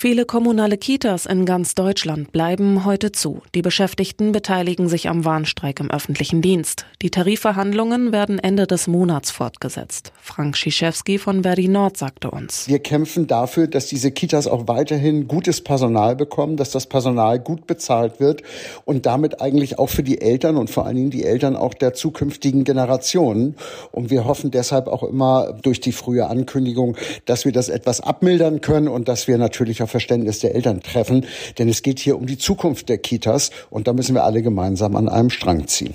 Viele kommunale Kitas in ganz Deutschland bleiben heute zu. Die Beschäftigten beteiligen sich am Warnstreik im öffentlichen Dienst. Die Tarifverhandlungen werden Ende des Monats fortgesetzt. Frank Schiszewski von Verdi Nord sagte uns. Wir kämpfen dafür, dass diese Kitas auch weiterhin gutes Personal bekommen, dass das Personal gut bezahlt wird und damit eigentlich auch für die Eltern und vor allen Dingen die Eltern auch der zukünftigen Generationen. Und wir hoffen deshalb auch immer durch die frühe Ankündigung, dass wir das etwas abmildern können und dass wir natürlich Verständnis der Eltern treffen. Denn es geht hier um die Zukunft der Kitas und da müssen wir alle gemeinsam an einem Strang ziehen.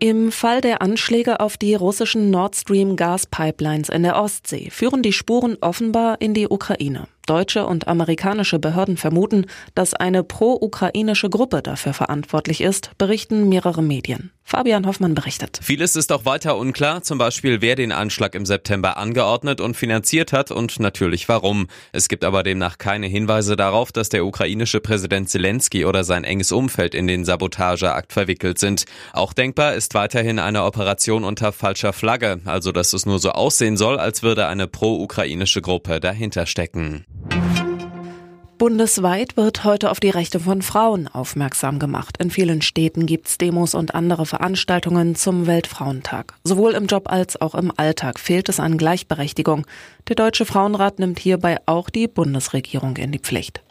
Im Fall der Anschläge auf die russischen Nord Stream Gaspipelines in der Ostsee führen die Spuren offenbar in die Ukraine. Deutsche und amerikanische Behörden vermuten, dass eine pro-ukrainische Gruppe dafür verantwortlich ist, berichten mehrere Medien. Fabian Hoffmann berichtet. Vieles ist auch weiter unklar, zum Beispiel wer den Anschlag im September angeordnet und finanziert hat und natürlich warum. Es gibt aber demnach keine Hinweise darauf, dass der ukrainische Präsident Zelensky oder sein enges Umfeld in den Sabotageakt verwickelt sind. Auch denkbar ist weiterhin eine Operation unter falscher Flagge, also dass es nur so aussehen soll, als würde eine pro-ukrainische Gruppe dahinter stecken. Bundesweit wird heute auf die Rechte von Frauen aufmerksam gemacht. In vielen Städten gibt's Demos und andere Veranstaltungen zum Weltfrauentag. Sowohl im Job als auch im Alltag fehlt es an Gleichberechtigung. Der Deutsche Frauenrat nimmt hierbei auch die Bundesregierung in die Pflicht.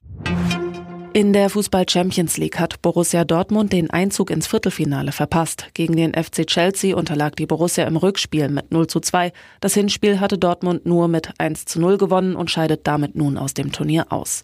In der Fußball Champions League hat Borussia Dortmund den Einzug ins Viertelfinale verpasst. Gegen den FC Chelsea unterlag die Borussia im Rückspiel mit 0 zu 2. Das Hinspiel hatte Dortmund nur mit 1 zu 0 gewonnen und scheidet damit nun aus dem Turnier aus.